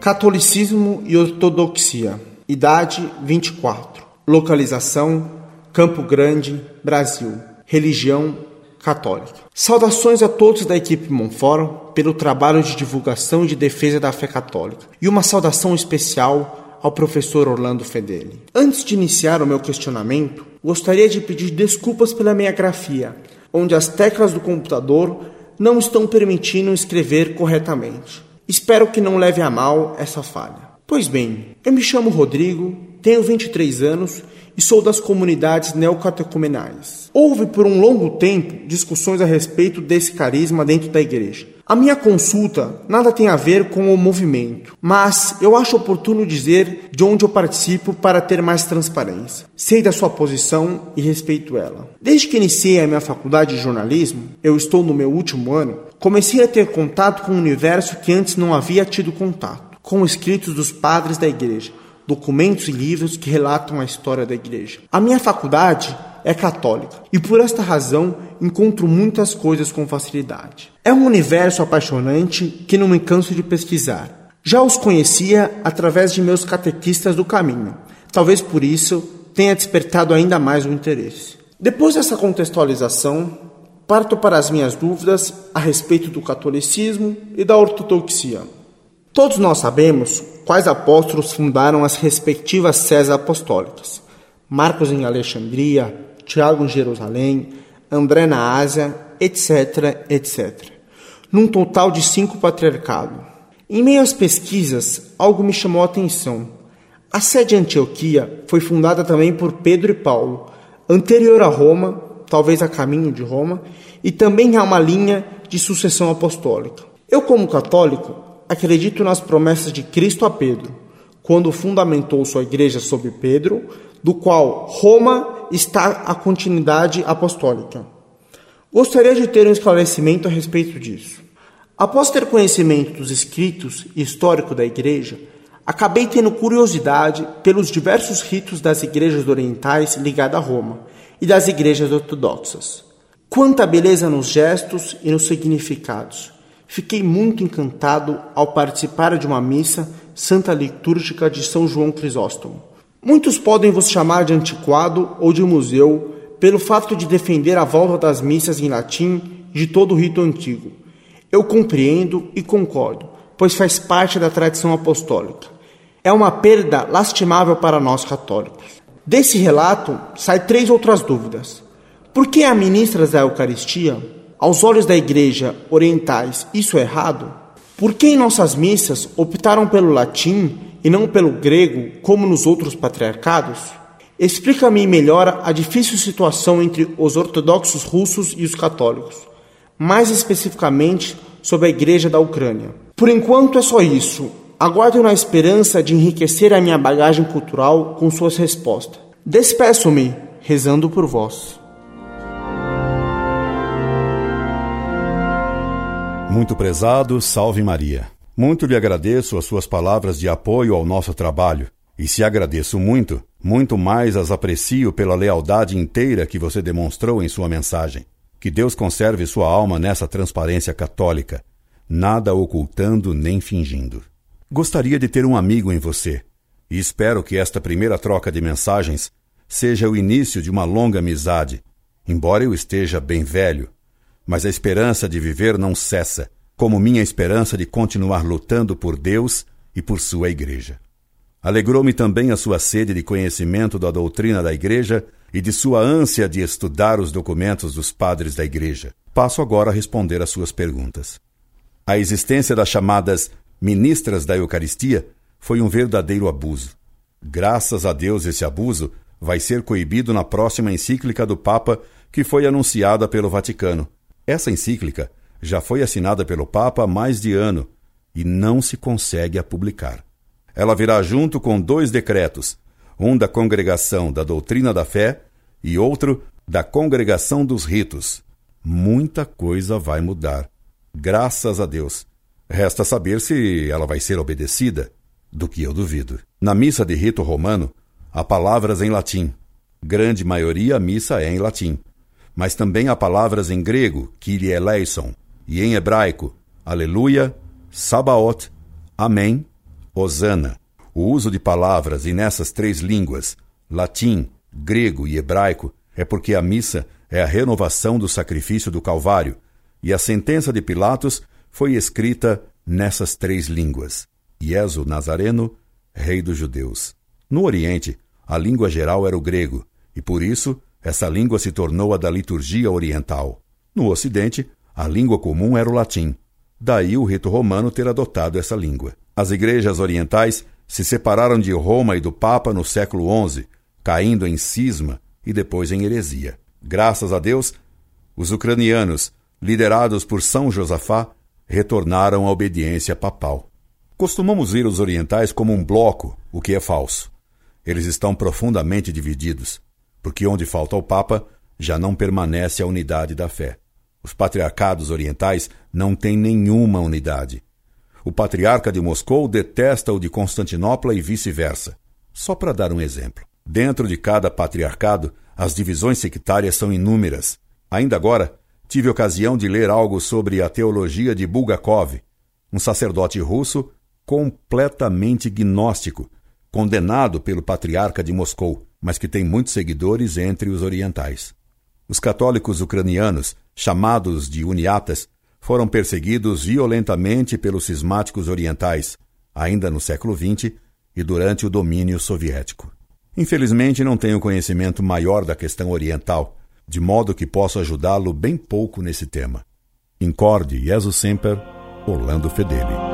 Catolicismo e Ortodoxia. Idade 24. Localização Campo Grande, Brasil. Religião católica. Saudações a todos da equipe Monfort pelo trabalho de divulgação e de defesa da fé católica. E uma saudação especial ao professor Orlando Fedeli. Antes de iniciar o meu questionamento, gostaria de pedir desculpas pela minha grafia, onde as teclas do computador não estão permitindo escrever corretamente. Espero que não leve a mal essa falha. Pois bem, eu me chamo Rodrigo, tenho 23 anos e sou das comunidades neocatecumenais. Houve por um longo tempo discussões a respeito desse carisma dentro da igreja. A minha consulta nada tem a ver com o movimento, mas eu acho oportuno dizer de onde eu participo para ter mais transparência. Sei da sua posição e respeito ela. Desde que iniciei a minha faculdade de jornalismo, eu estou no meu último ano, comecei a ter contato com um universo que antes não havia tido contato, com escritos dos padres da igreja documentos e livros que relatam a história da igreja. A minha faculdade é católica e por esta razão encontro muitas coisas com facilidade. É um universo apaixonante que não me canso de pesquisar. Já os conhecia através de meus catequistas do caminho. Talvez por isso tenha despertado ainda mais o interesse. Depois dessa contextualização, parto para as minhas dúvidas a respeito do catolicismo e da ortodoxia. Todos nós sabemos quais apóstolos fundaram as respectivas sés apostólicas: Marcos em Alexandria, Tiago em Jerusalém, André na Ásia, etc, etc. Num total de cinco patriarcados. Em meio às pesquisas, algo me chamou a atenção. A sede de Antioquia foi fundada também por Pedro e Paulo, anterior a Roma, talvez a caminho de Roma, e também há uma linha de sucessão apostólica. Eu, como católico, acredito nas promessas de Cristo a Pedro, quando fundamentou sua igreja sob Pedro, do qual Roma está a continuidade apostólica. Gostaria de ter um esclarecimento a respeito disso. Após ter conhecimento dos escritos e histórico da igreja, acabei tendo curiosidade pelos diversos ritos das igrejas orientais ligadas a Roma e das igrejas ortodoxas. Quanta beleza nos gestos e nos significados! Fiquei muito encantado ao participar de uma missa santa litúrgica de São João Crisóstomo. Muitos podem vos chamar de antiquado ou de museu pelo fato de defender a volta das missas em latim de todo o rito antigo. Eu compreendo e concordo, pois faz parte da tradição apostólica. É uma perda lastimável para nós católicos. Desse relato saem três outras dúvidas. Por que há ministras da Eucaristia aos olhos da igreja orientais, isso é errado? Por que em nossas missas optaram pelo latim e não pelo grego, como nos outros patriarcados? Explica-me melhor a difícil situação entre os ortodoxos russos e os católicos, mais especificamente sobre a igreja da Ucrânia. Por enquanto é só isso. Aguardo na esperança de enriquecer a minha bagagem cultural com suas respostas. Despeço-me, rezando por vós. Muito prezado, salve Maria. Muito lhe agradeço as suas palavras de apoio ao nosso trabalho. E se agradeço muito, muito mais as aprecio pela lealdade inteira que você demonstrou em sua mensagem. Que Deus conserve sua alma nessa transparência católica, nada ocultando nem fingindo. Gostaria de ter um amigo em você, e espero que esta primeira troca de mensagens seja o início de uma longa amizade, embora eu esteja bem velho mas a esperança de viver não cessa, como minha esperança de continuar lutando por Deus e por sua Igreja. Alegrou-me também a sua sede de conhecimento da doutrina da Igreja e de sua ânsia de estudar os documentos dos padres da Igreja. Passo agora a responder às suas perguntas. A existência das chamadas ministras da Eucaristia foi um verdadeiro abuso. Graças a Deus, esse abuso vai ser coibido na próxima encíclica do Papa que foi anunciada pelo Vaticano, essa encíclica já foi assinada pelo Papa há mais de ano e não se consegue a publicar. Ela virá junto com dois decretos, um da Congregação da Doutrina da Fé e outro da Congregação dos Ritos. Muita coisa vai mudar. Graças a Deus. Resta saber se ela vai ser obedecida, do que eu duvido. Na missa de rito romano, há palavras em latim. Grande maioria a missa é em latim mas também há palavras em grego, Kyrie eleison, e em hebraico, Aleluia, Sabaoth, Amém, Osana. O uso de palavras e nessas três línguas, latim, grego e hebraico, é porque a missa é a renovação do sacrifício do Calvário, e a sentença de Pilatos foi escrita nessas três línguas: Ieso Nazareno, Rei dos Judeus. No Oriente, a língua geral era o grego, e por isso essa língua se tornou a da liturgia oriental. No Ocidente, a língua comum era o latim. Daí o rito romano ter adotado essa língua. As igrejas orientais se separaram de Roma e do Papa no século XI, caindo em cisma e depois em heresia. Graças a Deus, os ucranianos, liderados por São Josafá, retornaram à obediência papal. Costumamos ver os orientais como um bloco, o que é falso. Eles estão profundamente divididos, porque onde falta o Papa, já não permanece a unidade da fé. Os patriarcados orientais não têm nenhuma unidade. O patriarca de Moscou detesta o de Constantinopla e vice-versa. Só para dar um exemplo. Dentro de cada patriarcado, as divisões sectárias são inúmeras. Ainda agora, tive ocasião de ler algo sobre a teologia de Bulgakov, um sacerdote russo completamente gnóstico, condenado pelo patriarca de Moscou, mas que tem muitos seguidores entre os orientais. Os católicos ucranianos, chamados de uniatas, foram perseguidos violentamente pelos cismáticos orientais, ainda no século XX e durante o domínio soviético. Infelizmente, não tenho conhecimento maior da questão oriental, de modo que posso ajudá-lo bem pouco nesse tema. Incorde Jesus Semper, Orlando Fedeli.